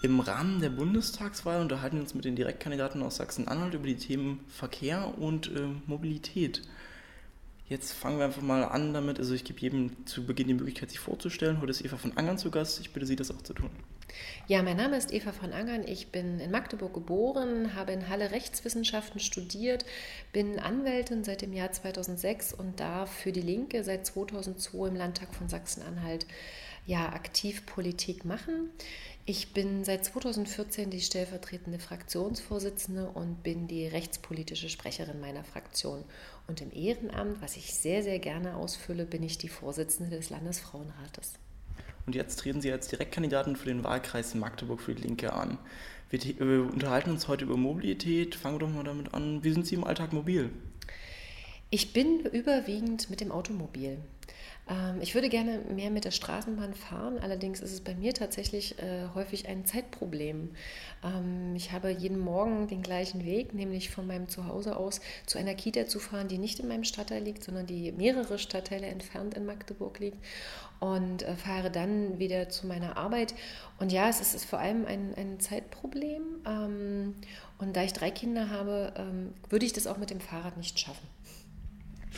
Im Rahmen der Bundestagswahl unterhalten wir uns mit den Direktkandidaten aus Sachsen-Anhalt über die Themen Verkehr und äh, Mobilität. Jetzt fangen wir einfach mal an damit. Also ich gebe jedem zu Beginn die Möglichkeit, sich vorzustellen. Heute ist Eva von Angern zu Gast. Ich bitte Sie, das auch zu tun. Ja, mein Name ist Eva von Angern. Ich bin in Magdeburg geboren, habe in Halle Rechtswissenschaften studiert, bin Anwältin seit dem Jahr 2006 und darf für die Linke seit 2002 im Landtag von Sachsen-Anhalt ja, aktiv Politik machen. Ich bin seit 2014 die stellvertretende Fraktionsvorsitzende und bin die rechtspolitische Sprecherin meiner Fraktion. Und im Ehrenamt, was ich sehr, sehr gerne ausfülle, bin ich die Vorsitzende des Landesfrauenrates. Und jetzt treten Sie als Direktkandidatin für den Wahlkreis Magdeburg für die Linke an. Wir, wir unterhalten uns heute über Mobilität. Fangen wir doch mal damit an. Wie sind Sie im Alltag mobil? Ich bin überwiegend mit dem Automobil. Ähm, ich würde gerne mehr mit der Straßenbahn fahren, allerdings ist es bei mir tatsächlich äh, häufig ein Zeitproblem. Ähm, ich habe jeden Morgen den gleichen Weg, nämlich von meinem Zuhause aus zu einer Kita zu fahren, die nicht in meinem Stadtteil liegt, sondern die mehrere Stadtteile entfernt in Magdeburg liegt und äh, fahre dann wieder zu meiner Arbeit. Und ja, es ist, vor allem ein, ein Zeitproblem. Ähm, und da ich drei Kinder habe, würde ich das auch mit dem Fahrrad nicht schaffen.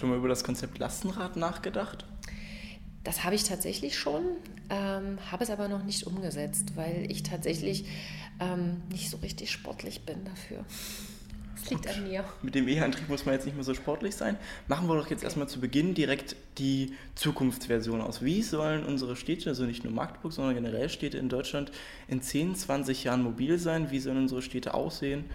Schon mal über das Konzept Lastenrad nachgedacht? Das habe ich tatsächlich schon, ähm, habe es aber noch nicht umgesetzt, weil ich tatsächlich ähm, nicht so richtig sportlich bin dafür. Das liegt an mir. Mit dem E-Antrieb muss man jetzt nicht mehr so sportlich sein. Machen wir doch jetzt okay. erstmal zu Beginn direkt die Zukunftsversion aus. Wie sollen unsere Städte, also nicht nur Magdeburg, sondern generell Städte in Deutschland in 10, 20 Jahren mobil sein? Wie sollen unsere Städte aussehen?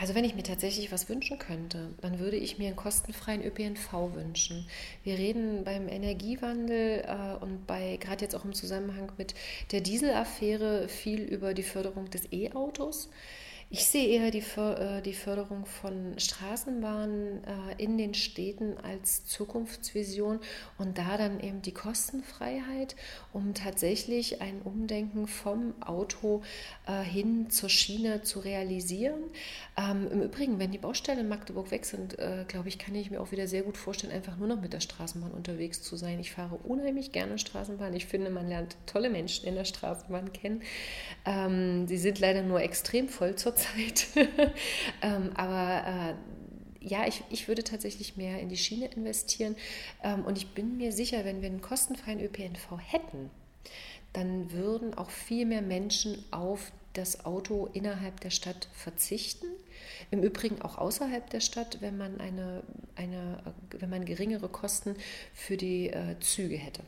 Also wenn ich mir tatsächlich was wünschen könnte, dann würde ich mir einen kostenfreien ÖPNV wünschen. Wir reden beim Energiewandel äh, und bei gerade jetzt auch im Zusammenhang mit der Dieselaffäre viel über die Förderung des E-Autos. Ich sehe eher die, äh, die Förderung von Straßenbahnen äh, in den Städten als Zukunftsvision und da dann eben die Kostenfreiheit, um tatsächlich ein Umdenken vom Auto äh, hin zur Schiene zu realisieren. Ähm, Im Übrigen, wenn die Baustellen in Magdeburg weg sind, glaube ich, kann ich mir auch wieder sehr gut vorstellen, einfach nur noch mit der Straßenbahn unterwegs zu sein. Ich fahre unheimlich gerne Straßenbahn. Ich finde, man lernt tolle Menschen in der Straßenbahn kennen. Ähm, sie sind leider nur extrem voll zur Zeit. ähm, aber äh, ja, ich, ich würde tatsächlich mehr in die Schiene investieren. Ähm, und ich bin mir sicher, wenn wir einen kostenfreien ÖPNV hätten, dann würden auch viel mehr Menschen auf das Auto innerhalb der Stadt verzichten. Im Übrigen auch außerhalb der Stadt, wenn man, eine, eine, wenn man geringere Kosten für die äh, Züge hätte.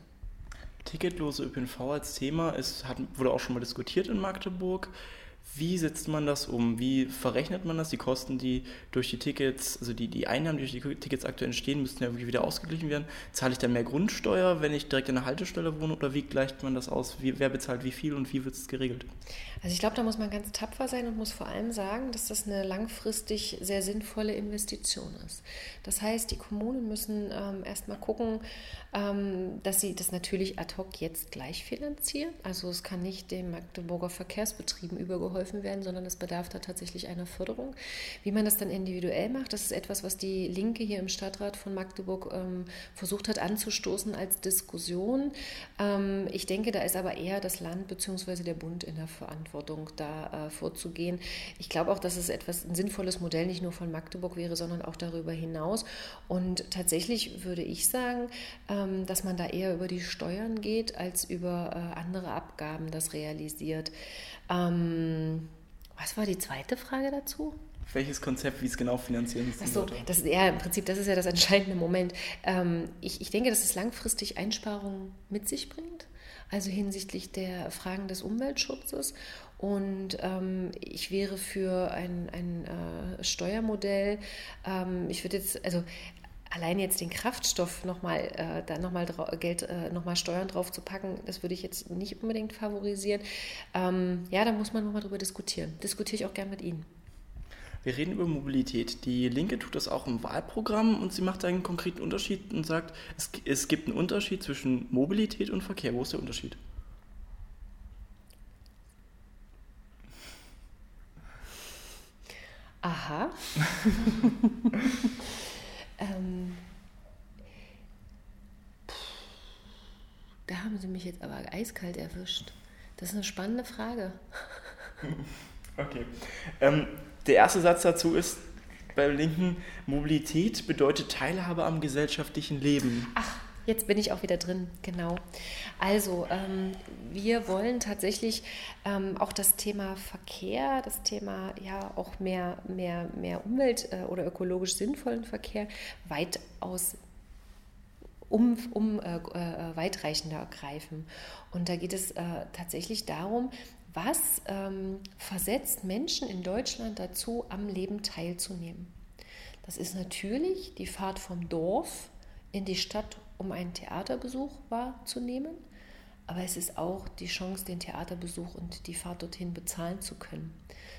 Ticketlose ÖPNV als Thema ist, hat, wurde auch schon mal diskutiert in Magdeburg. Wie setzt man das um? Wie verrechnet man das? Die Kosten, die durch die Tickets, also die, die Einnahmen, die durch die Tickets aktuell entstehen, müssten ja irgendwie wieder ausgeglichen werden. Zahle ich dann mehr Grundsteuer, wenn ich direkt in der Haltestelle wohne oder wie gleicht man das aus? Wie, wer bezahlt wie viel und wie wird es geregelt? Also ich glaube, da muss man ganz tapfer sein und muss vor allem sagen, dass das eine langfristig sehr sinnvolle Investition ist. Das heißt, die Kommunen müssen ähm, erstmal gucken, ähm, dass sie das natürlich ad hoc jetzt gleich finanzieren. Also es kann nicht den Magdeburger Verkehrsbetrieben übergeholfen werden, sondern es bedarf da tatsächlich einer Förderung. Wie man das dann individuell macht, das ist etwas, was die Linke hier im Stadtrat von Magdeburg ähm, versucht hat anzustoßen als Diskussion. Ähm, ich denke, da ist aber eher das Land bzw. der Bund in der Verantwortung, da äh, vorzugehen. Ich glaube auch, dass es etwas ein sinnvolles Modell nicht nur von Magdeburg wäre, sondern auch darüber hinaus. Und tatsächlich würde ich sagen, äh, ähm, dass man da eher über die Steuern geht, als über äh, andere Abgaben das realisiert. Ähm, was war die zweite Frage dazu? Welches Konzept, wie es genau finanzieren ist? Achso, das ist ja im Prinzip, das ist ja das entscheidende Moment. Ähm, ich, ich denke, dass es langfristig Einsparungen mit sich bringt, also hinsichtlich der Fragen des Umweltschutzes. Und ähm, ich wäre für ein, ein äh, Steuermodell, ähm, ich würde jetzt, also allein jetzt den Kraftstoff nochmal äh, da nochmal Geld, äh, nochmal Steuern drauf zu packen, das würde ich jetzt nicht unbedingt favorisieren. Ähm, ja, da muss man nochmal drüber diskutieren. Diskutiere ich auch gern mit Ihnen. Wir reden über Mobilität. Die Linke tut das auch im Wahlprogramm und sie macht einen konkreten Unterschied und sagt, es, es gibt einen Unterschied zwischen Mobilität und Verkehr. Wo ist der Unterschied? Aha. Ähm, da haben sie mich jetzt aber eiskalt erwischt. Das ist eine spannende Frage. Okay. Ähm, der erste Satz dazu ist bei Linken, Mobilität bedeutet Teilhabe am gesellschaftlichen Leben. Ach, Jetzt bin ich auch wieder drin, genau. Also, ähm, wir wollen tatsächlich ähm, auch das Thema Verkehr, das Thema ja auch mehr, mehr, mehr Umwelt- äh, oder ökologisch sinnvollen Verkehr weitaus um, um äh, äh, weitreichender ergreifen. Und da geht es äh, tatsächlich darum, was ähm, versetzt Menschen in Deutschland dazu, am Leben teilzunehmen. Das ist natürlich die Fahrt vom Dorf in die Stadt um einen Theaterbesuch wahrzunehmen, aber es ist auch die Chance, den Theaterbesuch und die Fahrt dorthin bezahlen zu können.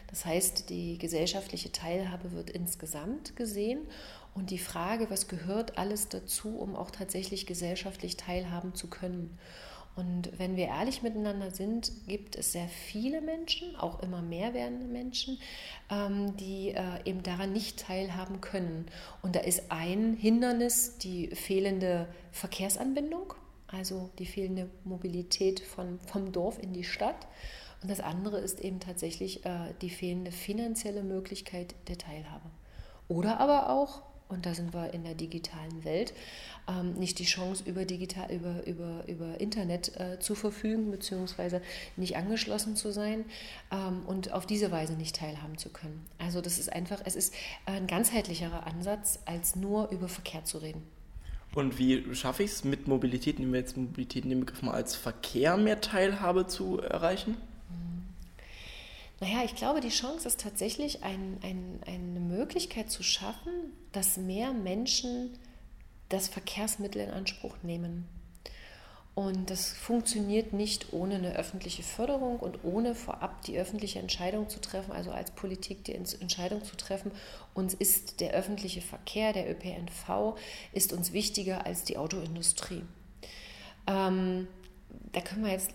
Das heißt, die gesellschaftliche Teilhabe wird insgesamt gesehen und die Frage, was gehört alles dazu, um auch tatsächlich gesellschaftlich teilhaben zu können. Und wenn wir ehrlich miteinander sind, gibt es sehr viele Menschen, auch immer mehr werdende Menschen, ähm, die äh, eben daran nicht teilhaben können. Und da ist ein Hindernis die fehlende Verkehrsanbindung, also die fehlende Mobilität von, vom Dorf in die Stadt. Und das andere ist eben tatsächlich äh, die fehlende finanzielle Möglichkeit der Teilhabe. Oder aber auch und da sind wir in der digitalen Welt, ähm, nicht die Chance, über, digital, über, über, über Internet äh, zu verfügen, beziehungsweise nicht angeschlossen zu sein ähm, und auf diese Weise nicht teilhaben zu können. Also das ist einfach, es ist ein ganzheitlicherer Ansatz, als nur über Verkehr zu reden. Und wie schaffe ich es mit Mobilität, nehmen wir jetzt Mobilität in dem Begriff mal als Verkehr mehr Teilhabe zu erreichen? Naja, ich glaube, die Chance ist tatsächlich ein, ein, eine Möglichkeit zu schaffen, dass mehr Menschen das Verkehrsmittel in Anspruch nehmen. Und das funktioniert nicht ohne eine öffentliche Förderung und ohne vorab die öffentliche Entscheidung zu treffen, also als Politik die Entscheidung zu treffen, uns ist der öffentliche Verkehr, der ÖPNV, ist uns wichtiger als die Autoindustrie. Ähm, da können wir jetzt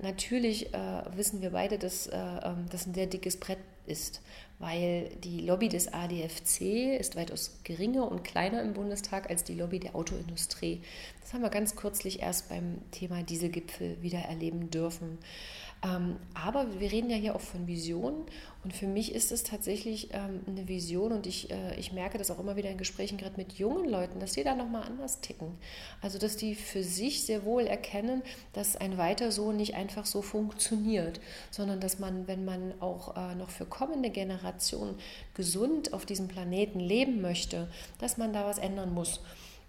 natürlich äh, wissen wir beide, dass äh, ähm, das ein sehr dickes Brett ist, weil die Lobby des ADFC ist weitaus geringer und kleiner im Bundestag als die Lobby der Autoindustrie. Das haben wir ganz kürzlich erst beim Thema Dieselgipfel wieder erleben dürfen. Ähm, aber wir reden ja hier auch von Visionen und für mich ist es tatsächlich ähm, eine Vision und ich, äh, ich merke das auch immer wieder in Gesprächen gerade mit jungen Leuten, dass die da nochmal anders ticken. Also dass die für sich sehr wohl erkennen, dass ein Weiter so nicht einfach so funktioniert, sondern dass man, wenn man auch äh, noch für kommende Generationen gesund auf diesem Planeten leben möchte, dass man da was ändern muss.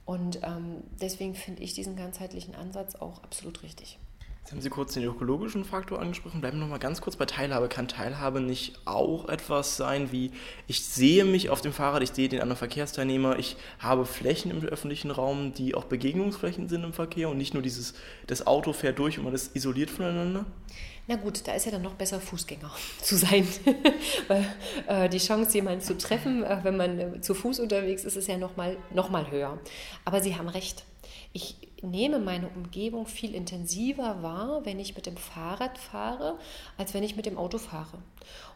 Und ähm, deswegen finde ich diesen ganzheitlichen Ansatz auch absolut richtig. Jetzt haben Sie kurz den ökologischen Faktor angesprochen. Bleiben wir noch mal ganz kurz bei Teilhabe. Kann Teilhabe nicht auch etwas sein wie, ich sehe mich auf dem Fahrrad, ich sehe den anderen Verkehrsteilnehmer, ich habe Flächen im öffentlichen Raum, die auch Begegnungsflächen sind im Verkehr und nicht nur dieses, das Auto fährt durch und man ist isoliert voneinander? Na gut, da ist ja dann noch besser Fußgänger zu sein, weil äh, die Chance, jemanden zu treffen, äh, wenn man äh, zu Fuß unterwegs ist, ist ja noch mal, noch mal höher. Aber Sie haben recht. Ich nehme meine Umgebung viel intensiver wahr, wenn ich mit dem Fahrrad fahre, als wenn ich mit dem Auto fahre.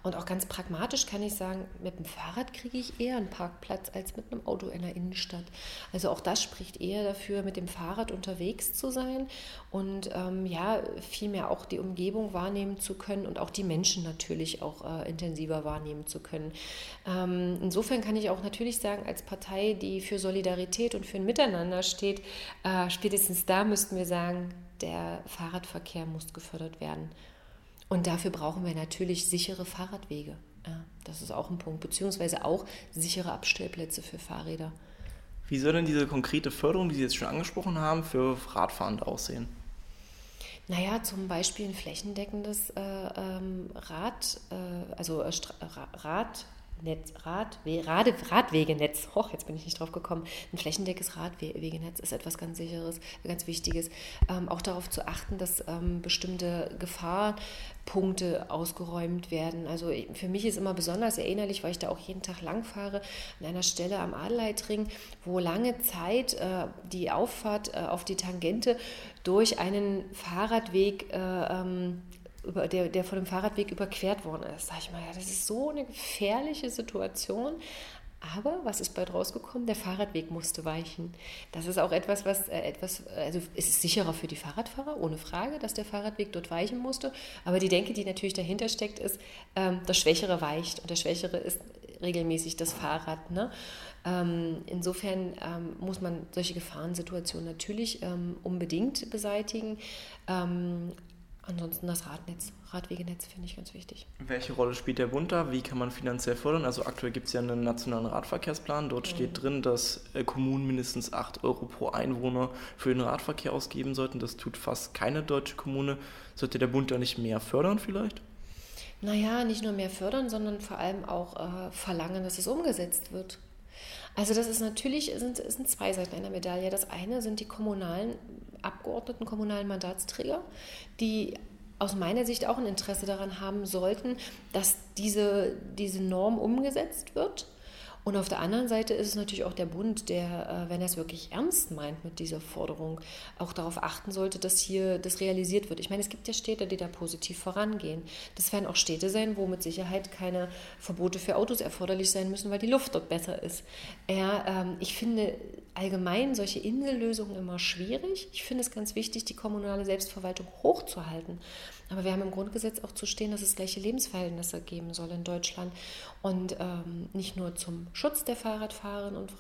Und auch ganz pragmatisch kann ich sagen, mit dem Fahrrad kriege ich eher einen Parkplatz als mit einem Auto in der Innenstadt. Also auch das spricht eher dafür, mit dem Fahrrad unterwegs zu sein und ähm, ja, vielmehr auch die Umgebung wahrnehmen zu können und auch die Menschen natürlich auch äh, intensiver wahrnehmen zu können. Ähm, insofern kann ich auch natürlich sagen, als Partei, die für Solidarität und für ein Miteinander steht, äh, spätestens da müssten wir sagen, der Fahrradverkehr muss gefördert werden. Und dafür brauchen wir natürlich sichere Fahrradwege. Ja, das ist auch ein Punkt, beziehungsweise auch sichere Abstellplätze für Fahrräder. Wie soll denn diese konkrete Förderung, die Sie jetzt schon angesprochen haben, für Radfahrende aussehen? Naja, zum Beispiel ein flächendeckendes äh, ähm, Rad, äh, also äh, Rad, Netz, Radwe Rade, Radwegenetz, hoch, jetzt bin ich nicht drauf gekommen, ein flächendeckes Radwegenetz ist etwas ganz Sicheres, ganz Wichtiges. Ähm, auch darauf zu achten, dass ähm, bestimmte Gefahrpunkte ausgeräumt werden. Also für mich ist immer besonders erinnerlich, weil ich da auch jeden Tag lang fahre, an einer Stelle am Adelheitring, wo lange Zeit äh, die Auffahrt äh, auf die Tangente durch einen Fahrradweg äh, ähm, über, der, der von dem Fahrradweg überquert worden ist. Sag ich mal, ja, das ist so eine gefährliche Situation. Aber was ist bald rausgekommen? Der Fahrradweg musste weichen. Das ist auch etwas, was äh, etwas, also es ist sicherer für die Fahrradfahrer, ohne Frage, dass der Fahrradweg dort weichen musste. Aber die Denke, die natürlich dahinter steckt, ist, ähm, das Schwächere weicht und der Schwächere ist regelmäßig das Fahrrad. Ne? Ähm, insofern ähm, muss man solche Gefahrensituationen natürlich ähm, unbedingt beseitigen. Ansonsten das Radnetz, Radwegenetz finde ich ganz wichtig. Welche Rolle spielt der Bund da? Wie kann man finanziell fördern? Also aktuell gibt es ja einen nationalen Radverkehrsplan. Dort mhm. steht drin, dass äh, Kommunen mindestens 8 Euro pro Einwohner für den Radverkehr ausgeben sollten. Das tut fast keine deutsche Kommune. Sollte der Bund da nicht mehr fördern vielleicht? Naja, nicht nur mehr fördern, sondern vor allem auch äh, verlangen, dass es umgesetzt wird. Also das ist natürlich, sind, sind zwei Seiten einer Medaille. Das eine sind die kommunalen Abgeordneten, kommunalen Mandatsträger, die aus meiner Sicht auch ein Interesse daran haben sollten, dass diese, diese Norm umgesetzt wird und auf der anderen Seite ist es natürlich auch der Bund, der, äh, wenn er es wirklich ernst meint mit dieser Forderung, auch darauf achten sollte, dass hier das realisiert wird. Ich meine, es gibt ja Städte, die da positiv vorangehen. Das werden auch Städte sein, wo mit Sicherheit keine Verbote für Autos erforderlich sein müssen, weil die Luft dort besser ist. Ja, ähm, ich finde allgemein solche Insellösungen immer schwierig. Ich finde es ganz wichtig, die kommunale Selbstverwaltung hochzuhalten. Aber wir haben im Grundgesetz auch zu stehen, dass es gleiche Lebensverhältnisse geben soll in Deutschland. Und ähm, nicht nur zum Schutz der Fahrradfahrerinnen und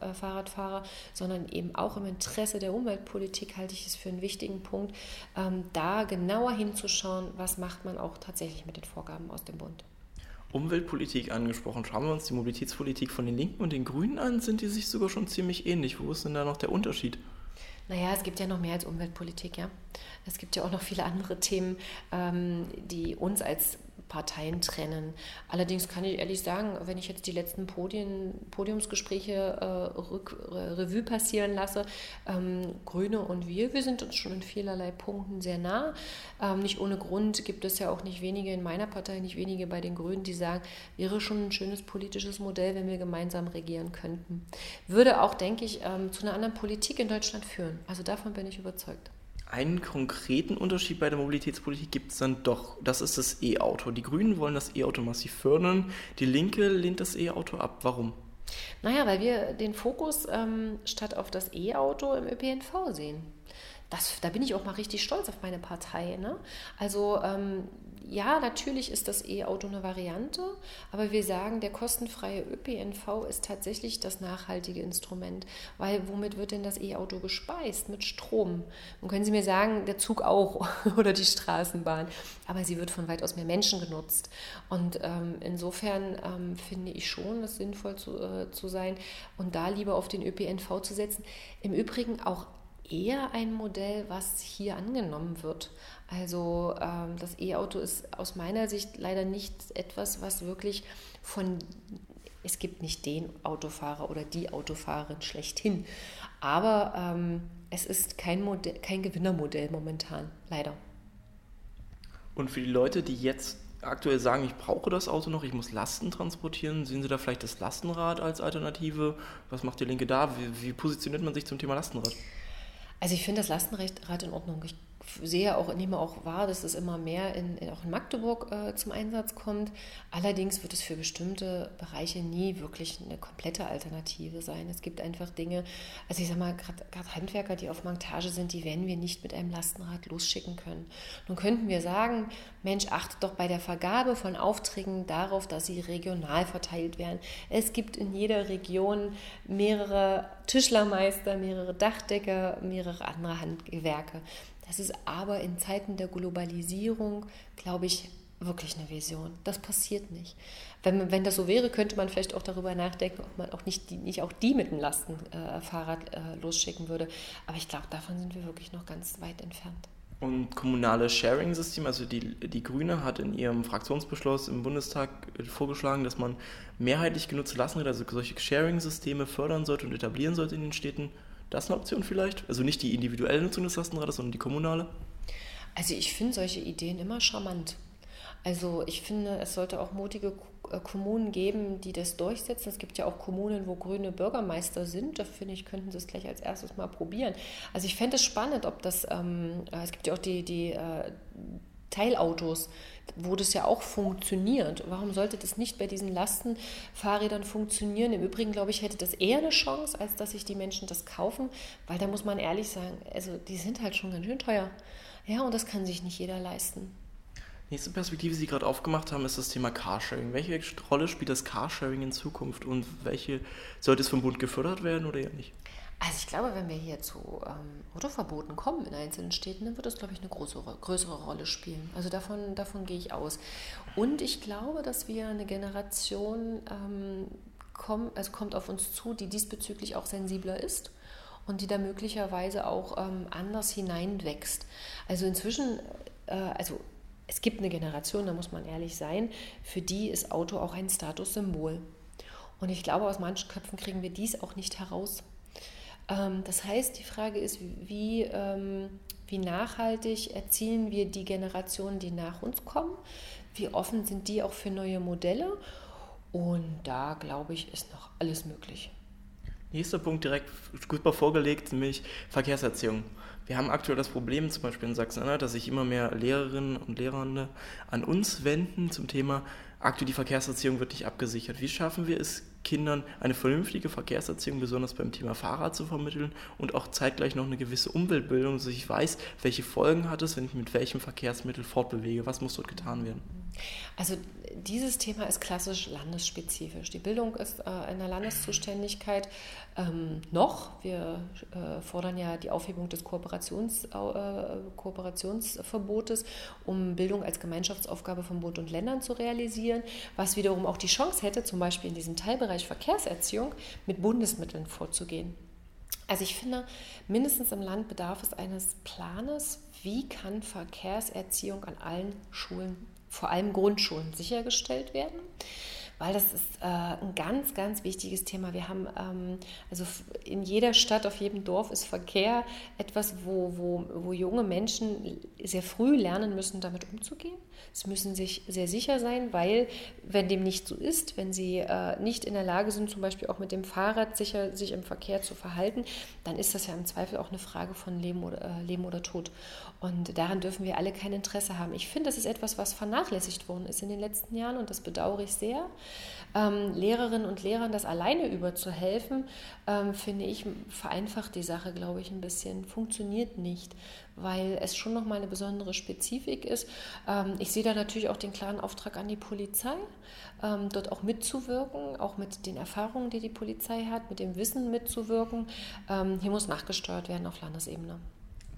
äh, Fahrradfahrer, sondern eben auch im Interesse der Umweltpolitik halte ich es für einen wichtigen Punkt, ähm, da genauer hinzuschauen, was macht man auch tatsächlich mit den Vorgaben aus dem Bund. Umweltpolitik angesprochen. Schauen wir uns die Mobilitätspolitik von den Linken und den Grünen an, sind die sich sogar schon ziemlich ähnlich. Wo ist denn da noch der Unterschied? Naja, es gibt ja noch mehr als Umweltpolitik, ja. Es gibt ja auch noch viele andere Themen, ähm, die uns als Parteien trennen. Allerdings kann ich ehrlich sagen, wenn ich jetzt die letzten Podien, Podiumsgespräche äh, rück, Revue passieren lasse, ähm, Grüne und wir, wir sind uns schon in vielerlei Punkten sehr nah. Ähm, nicht ohne Grund gibt es ja auch nicht wenige in meiner Partei, nicht wenige bei den Grünen, die sagen, wäre schon ein schönes politisches Modell, wenn wir gemeinsam regieren könnten. Würde auch, denke ich, ähm, zu einer anderen Politik in Deutschland führen. Also davon bin ich überzeugt einen konkreten Unterschied bei der Mobilitätspolitik gibt es dann doch. Das ist das E-Auto. Die Grünen wollen das E-Auto massiv fördern, die Linke lehnt das E-Auto ab. Warum? Naja, weil wir den Fokus ähm, statt auf das E-Auto im ÖPNV sehen. Das, da bin ich auch mal richtig stolz auf meine Partei. Ne? Also ähm, ja, natürlich ist das E-Auto eine Variante, aber wir sagen, der kostenfreie ÖPNV ist tatsächlich das nachhaltige Instrument, weil womit wird denn das E-Auto gespeist? Mit Strom. Nun können Sie mir sagen, der Zug auch oder die Straßenbahn, aber sie wird von weitaus mehr Menschen genutzt. Und ähm, insofern ähm, finde ich schon, es sinnvoll zu, äh, zu sein und da lieber auf den ÖPNV zu setzen. Im Übrigen auch eher ein Modell, was hier angenommen wird. Also ähm, das E-Auto ist aus meiner Sicht leider nicht etwas, was wirklich von, es gibt nicht den Autofahrer oder die Autofahrerin schlechthin, aber ähm, es ist kein, Modell, kein Gewinnermodell momentan, leider. Und für die Leute, die jetzt aktuell sagen, ich brauche das Auto noch, ich muss Lasten transportieren, sehen Sie da vielleicht das Lastenrad als Alternative? Was macht die Linke da? Wie, wie positioniert man sich zum Thema Lastenrad? Also ich finde das Lastenrad in Ordnung. Ich sehe auch, nehme auch wahr, dass es immer mehr in, in auch in Magdeburg äh, zum Einsatz kommt. Allerdings wird es für bestimmte Bereiche nie wirklich eine komplette Alternative sein. Es gibt einfach Dinge, also ich sage mal, gerade Handwerker, die auf Montage sind, die werden wir nicht mit einem Lastenrad losschicken können. Nun könnten wir sagen, Mensch, achtet doch bei der Vergabe von Aufträgen darauf, dass sie regional verteilt werden. Es gibt in jeder Region mehrere Tischlermeister, mehrere Dachdecker, mehrere andere Handwerke. Das ist aber in Zeiten der Globalisierung, glaube ich, wirklich eine Vision. Das passiert nicht. Wenn, wenn das so wäre, könnte man vielleicht auch darüber nachdenken, ob man auch nicht, die, nicht auch die mit einem Lastenfahrrad äh, losschicken würde. Aber ich glaube, davon sind wir wirklich noch ganz weit entfernt. Und kommunale Sharing-System, also die, die Grüne hat in ihrem Fraktionsbeschluss im Bundestag vorgeschlagen, dass man mehrheitlich genutzte Lastenräder, also solche Sharing-Systeme fördern sollte und etablieren sollte in den Städten. Das eine Option vielleicht? Also nicht die individuelle Nutzung des Lastenrades, sondern die kommunale? Also ich finde solche Ideen immer charmant. Also ich finde, es sollte auch mutige äh, Kommunen geben, die das durchsetzen. Es gibt ja auch Kommunen, wo grüne Bürgermeister sind. Da finde ich, könnten sie es gleich als erstes mal probieren. Also ich fände es spannend, ob das, ähm, äh, es gibt ja auch die, die äh, Teilautos, wo das ja auch funktioniert. Warum sollte das nicht bei diesen Lastenfahrrädern funktionieren? Im Übrigen, glaube ich, hätte das eher eine Chance, als dass sich die Menschen das kaufen, weil da muss man ehrlich sagen, also die sind halt schon ganz schön teuer. Ja, und das kann sich nicht jeder leisten. Nächste Perspektive, die Sie gerade aufgemacht haben, ist das Thema Carsharing. Welche Rolle spielt das Carsharing in Zukunft und welche sollte es vom Bund gefördert werden oder eher nicht? Also ich glaube, wenn wir hier zu ähm, Autoverboten kommen in einzelnen Städten, dann wird das, glaube ich, eine größere, größere Rolle spielen. Also davon, davon gehe ich aus. Und ich glaube, dass wir eine Generation ähm, kommen, also kommt auf uns zu, die diesbezüglich auch sensibler ist und die da möglicherweise auch ähm, anders hineinwächst. Also inzwischen, äh, also es gibt eine Generation, da muss man ehrlich sein, für die ist Auto auch ein Statussymbol. Und ich glaube, aus manchen Köpfen kriegen wir dies auch nicht heraus. Ähm, das heißt, die Frage ist, wie, ähm, wie nachhaltig erzielen wir die Generationen, die nach uns kommen? Wie offen sind die auch für neue Modelle? Und da, glaube ich, ist noch alles möglich. Nächster Punkt direkt gut vorgelegt, nämlich Verkehrserziehung. Wir haben aktuell das Problem, zum Beispiel in Sachsen-Anhalt, dass sich immer mehr Lehrerinnen und Lehrende an uns wenden zum Thema, aktuell die Verkehrserziehung wird nicht abgesichert. Wie schaffen wir es, Kindern eine vernünftige Verkehrserziehung, besonders beim Thema Fahrrad zu vermitteln und auch zeitgleich noch eine gewisse Umweltbildung, dass ich weiß, welche Folgen hat es, wenn ich mit welchem Verkehrsmittel fortbewege, was muss dort getan werden. Also dieses Thema ist klassisch landesspezifisch. Die Bildung ist äh, in der Landeszuständigkeit ähm, noch. Wir äh, fordern ja die Aufhebung des Kooperations, äh, Kooperationsverbotes, um Bildung als Gemeinschaftsaufgabe von Bund und Ländern zu realisieren, was wiederum auch die Chance hätte, zum Beispiel in diesem Teilbereich Verkehrserziehung mit Bundesmitteln vorzugehen. Also ich finde, mindestens im Land bedarf es eines Planes, wie kann Verkehrserziehung an allen Schulen vor allem Grundschulen sichergestellt werden weil das ist äh, ein ganz, ganz wichtiges Thema. Wir haben, ähm, also in jeder Stadt, auf jedem Dorf ist Verkehr etwas, wo, wo, wo junge Menschen sehr früh lernen müssen, damit umzugehen. Sie müssen sich sehr sicher sein, weil wenn dem nicht so ist, wenn sie äh, nicht in der Lage sind, zum Beispiel auch mit dem Fahrrad sicher sich im Verkehr zu verhalten, dann ist das ja im Zweifel auch eine Frage von Leben oder, äh, Leben oder Tod. Und daran dürfen wir alle kein Interesse haben. Ich finde, das ist etwas, was vernachlässigt worden ist in den letzten Jahren und das bedauere ich sehr. Ähm, Lehrerinnen und Lehrern das alleine überzuhelfen, ähm, finde ich, vereinfacht die Sache, glaube ich, ein bisschen. Funktioniert nicht, weil es schon nochmal eine besondere Spezifik ist. Ähm, ich sehe da natürlich auch den klaren Auftrag an die Polizei, ähm, dort auch mitzuwirken, auch mit den Erfahrungen, die die Polizei hat, mit dem Wissen mitzuwirken. Ähm, hier muss nachgesteuert werden auf Landesebene.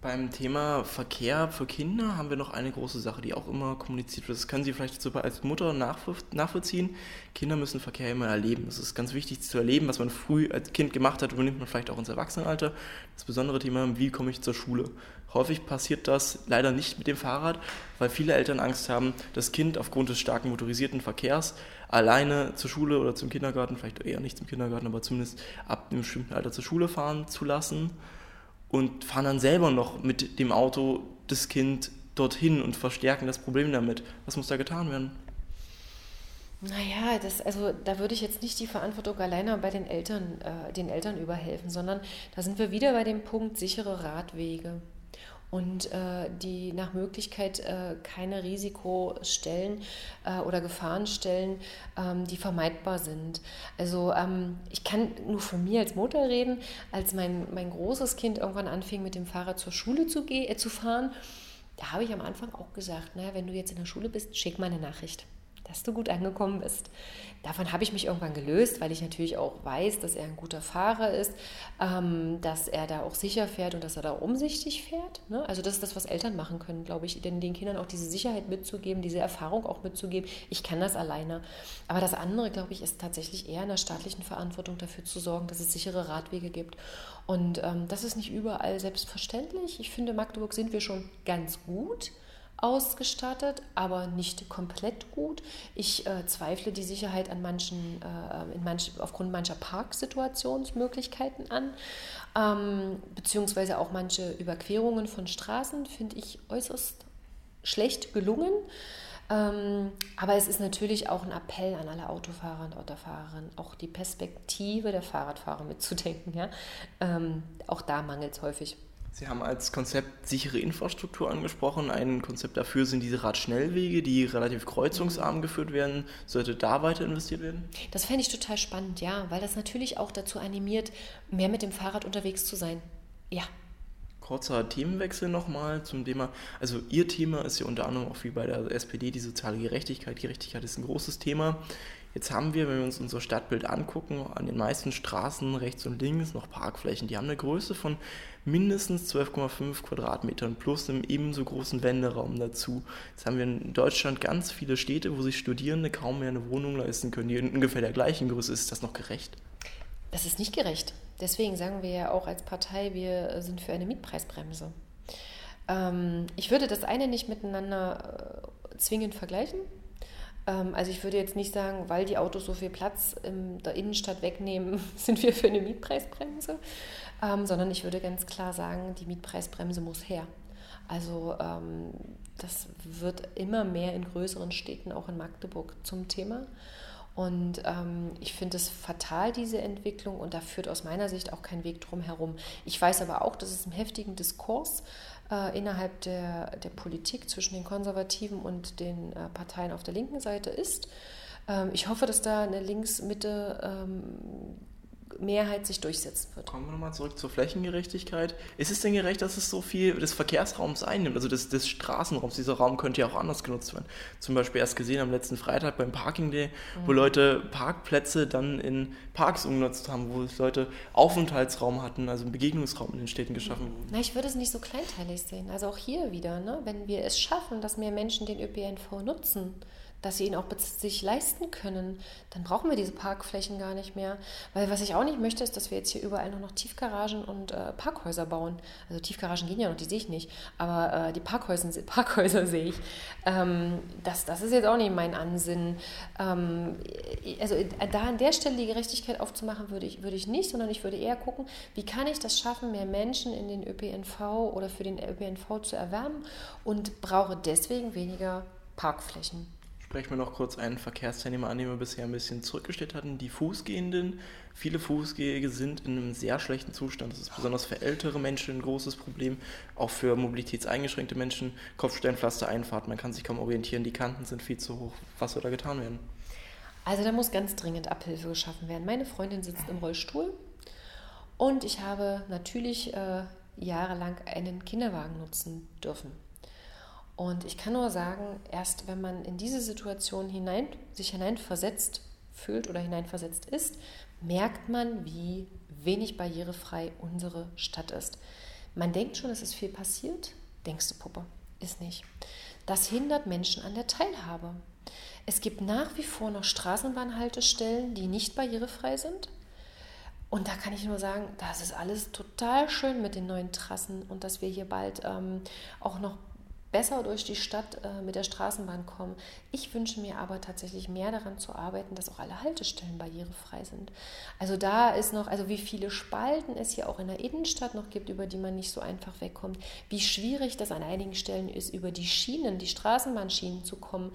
Beim Thema Verkehr für Kinder haben wir noch eine große Sache, die auch immer kommuniziert wird. Das können Sie vielleicht sogar als Mutter nachvollziehen. Kinder müssen Verkehr immer erleben. Es ist ganz wichtig zu erleben, was man früh als Kind gemacht hat, übernimmt man vielleicht auch ins Erwachsenenalter. Das besondere Thema, wie komme ich zur Schule? Häufig passiert das leider nicht mit dem Fahrrad, weil viele Eltern Angst haben, das Kind aufgrund des starken motorisierten Verkehrs alleine zur Schule oder zum Kindergarten, vielleicht eher nicht zum Kindergarten, aber zumindest ab einem bestimmten Alter zur Schule fahren zu lassen und fahren dann selber noch mit dem Auto das Kind dorthin und verstärken das Problem damit. Was muss da getan werden? Naja, das, also da würde ich jetzt nicht die Verantwortung alleine bei den Eltern, äh, den Eltern überhelfen, sondern da sind wir wieder bei dem Punkt sichere Radwege und äh, die nach Möglichkeit äh, keine Risikostellen äh, oder Gefahrenstellen, ähm, die vermeidbar sind. Also ähm, ich kann nur von mir als Mutter reden, als mein, mein großes Kind irgendwann anfing, mit dem Fahrrad zur Schule zu, äh, zu fahren, da habe ich am Anfang auch gesagt, naja, wenn du jetzt in der Schule bist, schick mal eine Nachricht dass du gut angekommen bist. Davon habe ich mich irgendwann gelöst, weil ich natürlich auch weiß, dass er ein guter Fahrer ist, ähm, dass er da auch sicher fährt und dass er da umsichtig fährt. Ne? Also das ist das, was Eltern machen können, glaube ich, denn den Kindern auch diese Sicherheit mitzugeben, diese Erfahrung auch mitzugeben. Ich kann das alleine. Aber das andere, glaube ich, ist tatsächlich eher in der staatlichen Verantwortung dafür zu sorgen, dass es sichere Radwege gibt. Und ähm, das ist nicht überall selbstverständlich. Ich finde, in Magdeburg sind wir schon ganz gut ausgestattet, aber nicht komplett gut. Ich äh, zweifle die Sicherheit an manchen, äh, in manch, aufgrund mancher Parksituationsmöglichkeiten an, ähm, beziehungsweise auch manche Überquerungen von Straßen finde ich äußerst schlecht gelungen. Ähm, aber es ist natürlich auch ein Appell an alle Autofahrer und Autofahrerinnen, auch die Perspektive der Fahrradfahrer mitzudenken. Ja? Ähm, auch da mangelt es häufig. Sie haben als Konzept sichere Infrastruktur angesprochen. Ein Konzept dafür sind diese Radschnellwege, die relativ kreuzungsarm geführt werden. Sollte da weiter investiert werden? Das fände ich total spannend, ja, weil das natürlich auch dazu animiert, mehr mit dem Fahrrad unterwegs zu sein. Ja. Kurzer Themenwechsel nochmal zum Thema. Also Ihr Thema ist ja unter anderem auch wie bei der SPD die soziale Gerechtigkeit. Gerechtigkeit ist ein großes Thema. Jetzt haben wir, wenn wir uns unser Stadtbild angucken, an den meisten Straßen rechts und links noch Parkflächen. Die haben eine Größe von mindestens 12,5 Quadratmetern plus einem ebenso großen Wenderaum dazu. Jetzt haben wir in Deutschland ganz viele Städte, wo sich Studierende kaum mehr eine Wohnung leisten können, die in ungefähr der gleichen Größe ist. Ist das noch gerecht? Das ist nicht gerecht. Deswegen sagen wir ja auch als Partei, wir sind für eine Mietpreisbremse. Ähm, ich würde das eine nicht miteinander äh, zwingend vergleichen. Ähm, also ich würde jetzt nicht sagen, weil die Autos so viel Platz in der Innenstadt wegnehmen, sind wir für eine Mietpreisbremse, ähm, sondern ich würde ganz klar sagen, die Mietpreisbremse muss her. Also ähm, das wird immer mehr in größeren Städten, auch in Magdeburg, zum Thema. Und ähm, ich finde es fatal, diese Entwicklung, und da führt aus meiner Sicht auch kein Weg drum herum. Ich weiß aber auch, dass es im heftigen Diskurs äh, innerhalb der, der Politik zwischen den Konservativen und den äh, Parteien auf der linken Seite ist. Ähm, ich hoffe, dass da eine Links-Mitte ähm, Mehrheit sich durchsetzen wird. Kommen wir nochmal zurück zur Flächengerechtigkeit. Ist es denn gerecht, dass es so viel des Verkehrsraums einnimmt, also des, des Straßenraums? Dieser Raum könnte ja auch anders genutzt werden. Zum Beispiel erst gesehen am letzten Freitag beim Parking Day, mhm. wo Leute Parkplätze dann in Parks umgenutzt haben, wo Leute Aufenthaltsraum hatten, also einen Begegnungsraum in den Städten geschaffen wurden. Na, ich würde es nicht so kleinteilig sehen. Also auch hier wieder, ne? wenn wir es schaffen, dass mehr Menschen den ÖPNV nutzen, dass sie ihn auch sich leisten können, dann brauchen wir diese Parkflächen gar nicht mehr. Weil was ich auch nicht möchte, ist, dass wir jetzt hier überall nur noch Tiefgaragen und äh, Parkhäuser bauen. Also Tiefgaragen gehen ja noch, die sehe ich nicht. Aber äh, die Parkhäuser, Parkhäuser sehe ich. Ähm, das, das ist jetzt auch nicht mein Ansinnen. Ähm, also da an der Stelle die Gerechtigkeit aufzumachen, würde ich, würde ich nicht, sondern ich würde eher gucken, wie kann ich das schaffen, mehr Menschen in den ÖPNV oder für den ÖPNV zu erwärmen und brauche deswegen weniger Parkflächen sprechen wir noch kurz einen Verkehrsteilnehmer an, den wir bisher ein bisschen zurückgestellt hatten. Die Fußgehenden. Viele Fußgehende sind in einem sehr schlechten Zustand. Das ist besonders für ältere Menschen ein großes Problem. Auch für mobilitätseingeschränkte Menschen. Kopfsteinpflaster, Einfahrt, man kann sich kaum orientieren. Die Kanten sind viel zu hoch. Was soll da getan werden? Also da muss ganz dringend Abhilfe geschaffen werden. Meine Freundin sitzt im Rollstuhl und ich habe natürlich äh, jahrelang einen Kinderwagen nutzen dürfen. Und ich kann nur sagen, erst wenn man in diese Situation hinein, sich hineinversetzt fühlt oder hineinversetzt ist, merkt man, wie wenig barrierefrei unsere Stadt ist. Man denkt schon, es ist viel passiert. Denkst du, Puppe? Ist nicht. Das hindert Menschen an der Teilhabe. Es gibt nach wie vor noch Straßenbahnhaltestellen, die nicht barrierefrei sind. Und da kann ich nur sagen, das ist alles total schön mit den neuen Trassen und dass wir hier bald ähm, auch noch besser durch die Stadt äh, mit der Straßenbahn kommen. Ich wünsche mir aber tatsächlich mehr daran zu arbeiten, dass auch alle Haltestellen barrierefrei sind. Also da ist noch, also wie viele Spalten es hier auch in der Innenstadt noch gibt, über die man nicht so einfach wegkommt, wie schwierig das an einigen Stellen ist, über die Schienen, die Straßenbahnschienen zu kommen.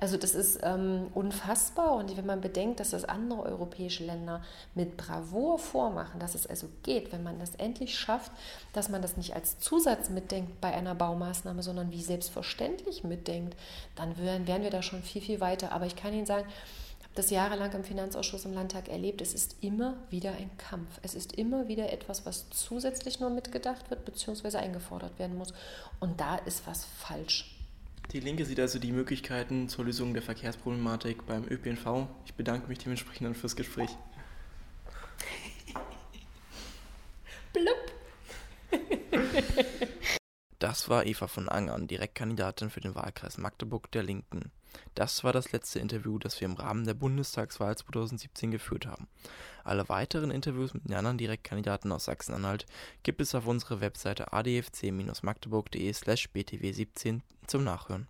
Also das ist ähm, unfassbar und wenn man bedenkt, dass das andere europäische Länder mit Bravour vormachen, dass es also geht, wenn man das endlich schafft, dass man das nicht als Zusatz mitdenkt bei einer Baumaßnahme, sondern wie wie selbstverständlich mitdenkt, dann wären, wären wir da schon viel, viel weiter. Aber ich kann Ihnen sagen, ich habe das jahrelang im Finanzausschuss im Landtag erlebt, es ist immer wieder ein Kampf. Es ist immer wieder etwas, was zusätzlich nur mitgedacht wird bzw. eingefordert werden muss. Und da ist was falsch. Die Linke sieht also die Möglichkeiten zur Lösung der Verkehrsproblematik beim ÖPNV. Ich bedanke mich dementsprechend dann fürs Gespräch. Blub. Das war Eva von Angern, Direktkandidatin für den Wahlkreis Magdeburg der Linken. Das war das letzte Interview, das wir im Rahmen der Bundestagswahl 2017 geführt haben. Alle weiteren Interviews mit den anderen Direktkandidaten aus Sachsen-Anhalt gibt es auf unserer Webseite adfc-magdeburg.de slash btw17 zum Nachhören.